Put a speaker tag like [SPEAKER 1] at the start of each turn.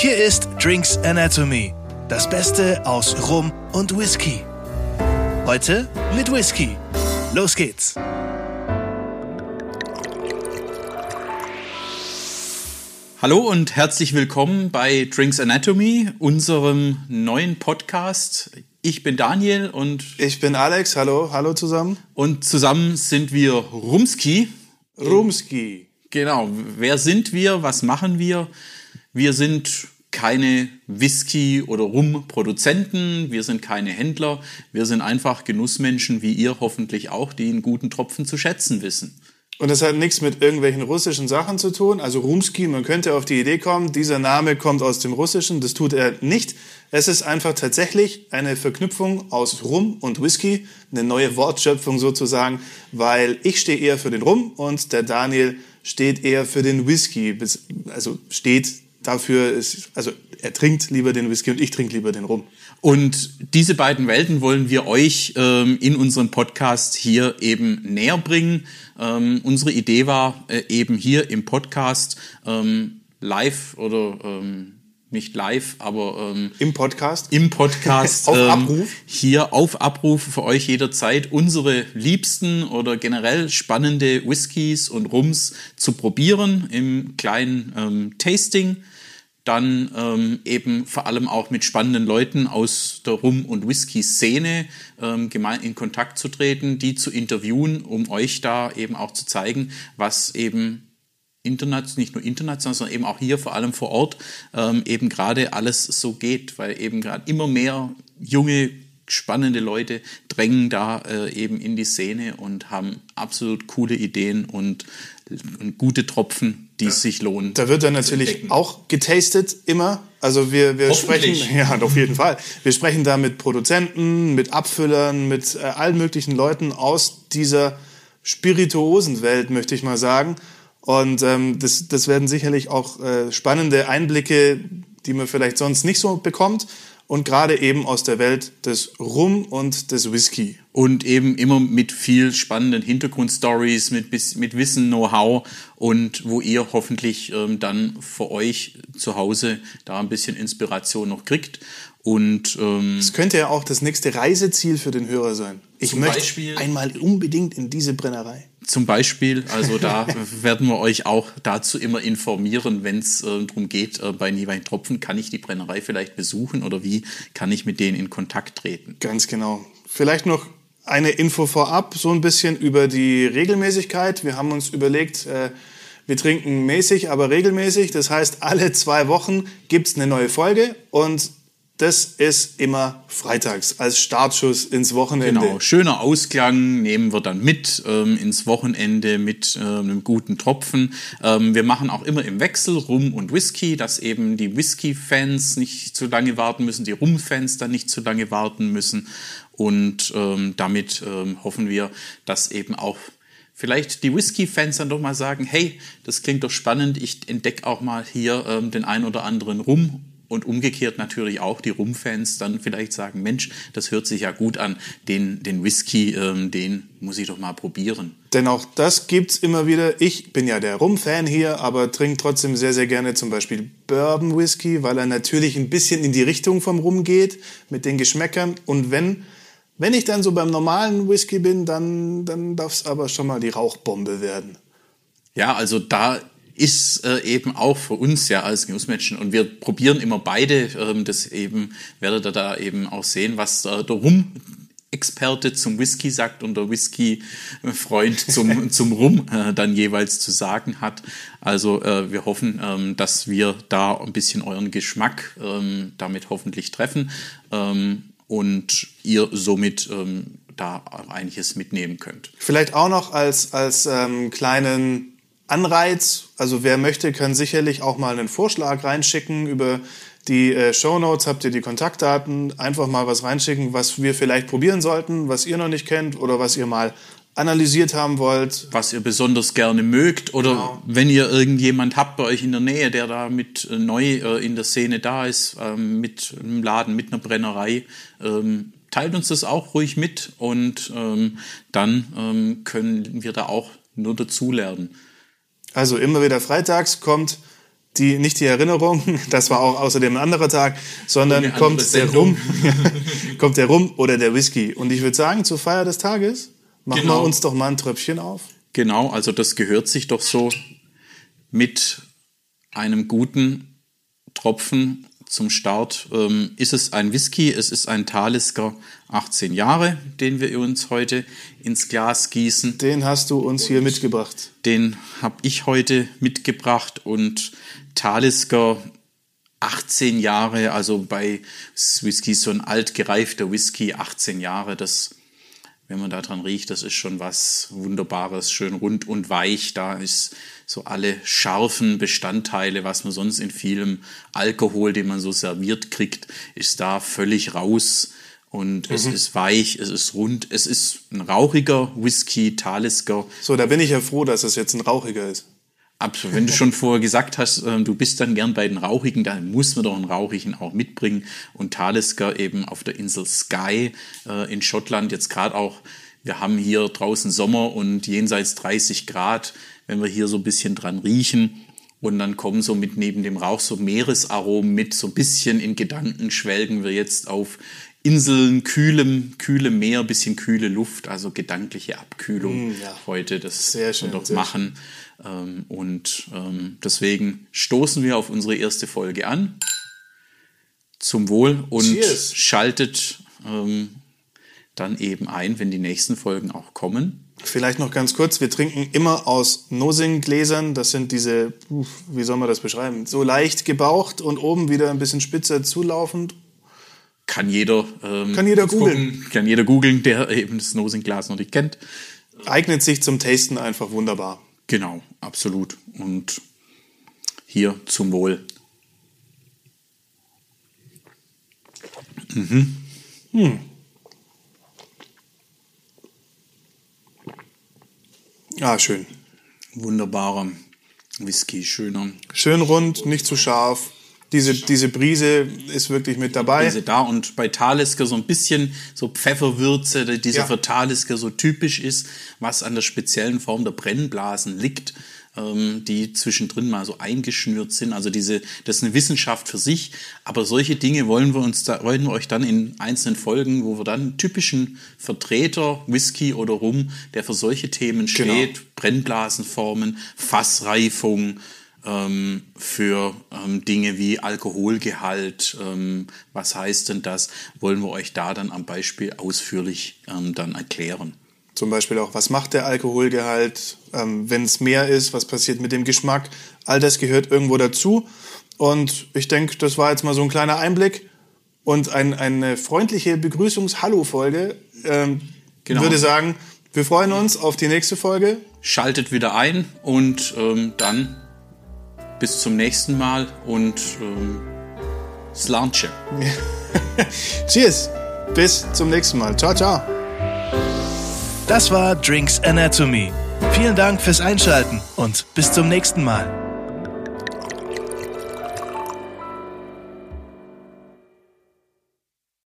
[SPEAKER 1] Hier ist Drinks Anatomy, das Beste aus Rum und Whisky. Heute mit Whisky. Los geht's.
[SPEAKER 2] Hallo und herzlich willkommen bei Drinks Anatomy, unserem neuen Podcast. Ich bin Daniel und
[SPEAKER 3] ich bin Alex. Hallo, hallo zusammen.
[SPEAKER 2] Und zusammen sind wir Rumski.
[SPEAKER 3] Rumski.
[SPEAKER 2] Genau. Wer sind wir? Was machen wir? Wir sind keine Whisky- oder Rum-Produzenten, wir sind keine Händler, wir sind einfach Genussmenschen wie ihr hoffentlich auch, die einen guten Tropfen zu schätzen wissen.
[SPEAKER 3] Und das hat nichts mit irgendwelchen russischen Sachen zu tun. Also Rumski, man könnte auf die Idee kommen, dieser Name kommt aus dem Russischen. Das tut er nicht. Es ist einfach tatsächlich eine Verknüpfung aus Rum und Whisky, eine neue Wortschöpfung sozusagen, weil ich stehe eher für den Rum und der Daniel steht eher für den Whisky. Also steht dafür ist, also er trinkt lieber den Whisky und ich trinke lieber den Rum.
[SPEAKER 2] Und diese beiden Welten wollen wir euch ähm, in unserem Podcast hier eben näher bringen. Ähm, unsere Idee war äh, eben hier im Podcast ähm, live oder ähm, nicht live, aber
[SPEAKER 3] ähm, im Podcast.
[SPEAKER 2] Im Podcast.
[SPEAKER 3] auf ähm, Abruf.
[SPEAKER 2] Hier auf Abruf für euch jederzeit unsere liebsten oder generell spannende Whiskys und Rums zu probieren im kleinen ähm, Tasting dann ähm, eben vor allem auch mit spannenden Leuten aus der Rum- und Whisky-Szene ähm, in Kontakt zu treten, die zu interviewen, um euch da eben auch zu zeigen, was eben international, nicht nur international, sondern eben auch hier vor allem vor Ort ähm, eben gerade alles so geht, weil eben gerade immer mehr junge spannende Leute drängen da äh, eben in die Szene und haben absolut coole Ideen und, und gute Tropfen, die es sich lohnen.
[SPEAKER 3] Da wird dann natürlich auch getastet immer. Also wir, wir sprechen, ja, auf jeden Fall. Wir sprechen da mit Produzenten, mit Abfüllern, mit äh, allen möglichen Leuten aus dieser Spirituosenwelt, möchte ich mal sagen. Und ähm, das, das werden sicherlich auch äh, spannende Einblicke, die man vielleicht sonst nicht so bekommt und gerade eben aus der Welt des Rum und des Whisky.
[SPEAKER 2] Und eben immer mit viel spannenden Hintergrundstories, mit, mit Wissen, Know-how und wo ihr hoffentlich ähm, dann für euch zu Hause da ein bisschen Inspiration noch kriegt. Und
[SPEAKER 3] ähm, es könnte ja auch das nächste Reiseziel für den Hörer sein. Ich möchte Beispiel, einmal unbedingt in diese Brennerei.
[SPEAKER 2] Zum Beispiel, also da werden wir euch auch dazu immer informieren, wenn es äh, darum geht, äh, bei Niewein Tropfen, kann ich die Brennerei vielleicht besuchen oder wie kann ich mit denen in Kontakt treten?
[SPEAKER 3] Ganz genau. Vielleicht noch eine Info vorab, so ein bisschen über die Regelmäßigkeit. Wir haben uns überlegt, äh, wir trinken mäßig, aber regelmäßig. Das heißt, alle zwei Wochen gibt's eine neue Folge und das ist immer freitags als Startschuss ins Wochenende.
[SPEAKER 2] Genau, schöner Ausklang nehmen wir dann mit ähm, ins Wochenende mit äh, einem guten Tropfen. Ähm, wir machen auch immer im Wechsel Rum und Whisky, dass eben die Whisky-Fans nicht zu lange warten müssen, die Rum-Fans dann nicht zu lange warten müssen. Und ähm, damit ähm, hoffen wir, dass eben auch vielleicht die Whisky-Fans dann doch mal sagen, hey, das klingt doch spannend, ich entdecke auch mal hier ähm, den ein oder anderen Rum und umgekehrt natürlich auch die Rum-Fans dann vielleicht sagen, Mensch, das hört sich ja gut an, den, den Whisky, ähm, den muss ich doch mal probieren.
[SPEAKER 3] Denn auch das gibt's immer wieder. Ich bin ja der Rum-Fan hier, aber trinke trotzdem sehr, sehr gerne zum Beispiel Bourbon-Whisky, weil er natürlich ein bisschen in die Richtung vom Rum geht, mit den Geschmäckern. Und wenn, wenn ich dann so beim normalen Whisky bin, dann, dann darf es aber schon mal die Rauchbombe werden.
[SPEAKER 2] Ja, also da ist äh, eben auch für uns ja als Newsmenschen und wir probieren immer beide, ähm, das eben werdet ihr da eben auch sehen, was äh, der Rum Experte zum Whisky sagt und der Whisky-Freund zum, zum Rum äh, dann jeweils zu sagen hat. Also äh, wir hoffen, ähm, dass wir da ein bisschen euren Geschmack ähm, damit hoffentlich treffen ähm, und ihr somit ähm, da einiges mitnehmen könnt.
[SPEAKER 3] Vielleicht auch noch als, als ähm, kleinen Anreiz. Also wer möchte, kann sicherlich auch mal einen Vorschlag reinschicken. Über die äh, Show Notes habt ihr die Kontaktdaten. Einfach mal was reinschicken, was wir vielleicht probieren sollten, was ihr noch nicht kennt oder was ihr mal analysiert haben wollt.
[SPEAKER 2] Was ihr besonders gerne mögt oder genau. wenn ihr irgendjemand habt bei euch in der Nähe, der da mit äh, neu äh, in der Szene da ist, ähm, mit einem Laden, mit einer Brennerei, ähm, teilt uns das auch ruhig mit und ähm, dann ähm, können wir da auch nur dazulernen.
[SPEAKER 3] Also immer wieder freitags kommt die, nicht die Erinnerung, das war auch außerdem ein anderer Tag, sondern kommt der. Rum, kommt der Rum oder der Whisky. Und ich würde sagen, zur Feier des Tages machen
[SPEAKER 2] Genau.
[SPEAKER 3] wir uns doch mal ein Tröpfchen auf.
[SPEAKER 2] Genau, also das gehört sich doch so mit einem guten Tropfen zum Start. Ähm, ist es ein Whisky? Es ist ein Talisker 18 Jahre, den wir uns heute ins Glas gießen.
[SPEAKER 3] Den hast du uns hier mitgebracht.
[SPEAKER 2] Den habe ich heute mitgebracht und Talisker 18 Jahre, also bei Whisky so ein alt gereifter Whisky, 18 Jahre, das, wenn man da dran riecht, das ist schon was Wunderbares, schön rund und weich. Da ist so alle scharfen Bestandteile, was man sonst in vielem Alkohol, den man so serviert kriegt, ist da völlig raus. Und es ist weich, es ist rund, es ist ein rauchiger Whisky, Talisker.
[SPEAKER 3] So, da bin ich ja froh, dass es jetzt ein rauchiger ist.
[SPEAKER 2] Absolut. Wenn du schon vorher gesagt hast, ähm, du bist dann gern bei den Rauchigen, dann muss man doch einen Rauchigen auch mitbringen. Und Talisker eben auf der Insel Skye äh, in Schottland jetzt gerade auch, wir haben hier draußen Sommer und jenseits 30 Grad, wenn wir hier so ein bisschen dran riechen. Und dann kommen so mit neben dem Rauch so Meeresaromen mit, so ein bisschen in Gedanken schwelgen wir jetzt auf Inseln, kühlem, kühlem Meer, bisschen kühle Luft, also gedankliche Abkühlung
[SPEAKER 3] ja.
[SPEAKER 2] heute. Das
[SPEAKER 3] Sehr schön,
[SPEAKER 2] doch machen. Ähm, und ähm, deswegen stoßen wir auf unsere erste Folge an. Zum Wohl und
[SPEAKER 3] Cheers.
[SPEAKER 2] schaltet ähm, dann eben ein, wenn die nächsten Folgen auch kommen.
[SPEAKER 3] Vielleicht noch ganz kurz, wir trinken immer aus Nosing-Gläsern. Das sind diese, wie soll man das beschreiben? So leicht gebaucht und oben wieder ein bisschen spitzer zulaufend.
[SPEAKER 2] Kann jeder, ähm,
[SPEAKER 3] Kann jeder googeln.
[SPEAKER 2] gucken, Kann jeder googeln, der eben das Nosing-Glas noch nicht kennt.
[SPEAKER 3] Eignet sich zum Tasten einfach wunderbar.
[SPEAKER 2] Genau, absolut. Und hier zum Wohl.
[SPEAKER 3] Ah, schön.
[SPEAKER 2] Wunderbarer Whisky, schöner.
[SPEAKER 3] Schön rund, nicht zu scharf. Diese, diese Brise ist wirklich mit dabei.
[SPEAKER 2] Diese da und bei Talisker so ein bisschen so Pfefferwürze, die
[SPEAKER 3] Ja.
[SPEAKER 2] für Talisker so typisch ist, was an der speziellen Form der Brennblasen liegt, ähm, die zwischendrin mal so eingeschnürt sind. Also diese, das ist eine Wissenschaft für sich. Aber solche Dinge wollen wir uns da, wollen wir euch dann in einzelnen Folgen, wo wir dann einen typischen Vertreter, Whisky oder Rum, der für solche Themen
[SPEAKER 3] Genau.
[SPEAKER 2] steht, Brennblasenformen, Fassreifung, ähm, für ähm, Dinge wie Alkoholgehalt, ähm, was heißt denn das, wollen wir euch da dann am Beispiel ausführlich ähm, dann erklären.
[SPEAKER 3] Zum Beispiel auch, was macht der Alkoholgehalt, ähm, wenn es mehr ist, was passiert mit dem Geschmack. All das gehört irgendwo dazu. Und ich denke, das war jetzt mal so ein kleiner Einblick und ein, eine freundliche Begrüßungs-Hallo-Folge. Ähm,
[SPEAKER 2] Genau.
[SPEAKER 3] würde sagen, wir freuen uns auf die nächste Folge.
[SPEAKER 2] Schaltet wieder ein und ähm, dann bis zum nächsten Mal und ähm, Slanche.
[SPEAKER 3] Cheers. Bis zum nächsten Mal. Ciao, ciao.
[SPEAKER 1] Das war Drinks Anatomy. Vielen Dank fürs Einschalten und bis zum nächsten Mal.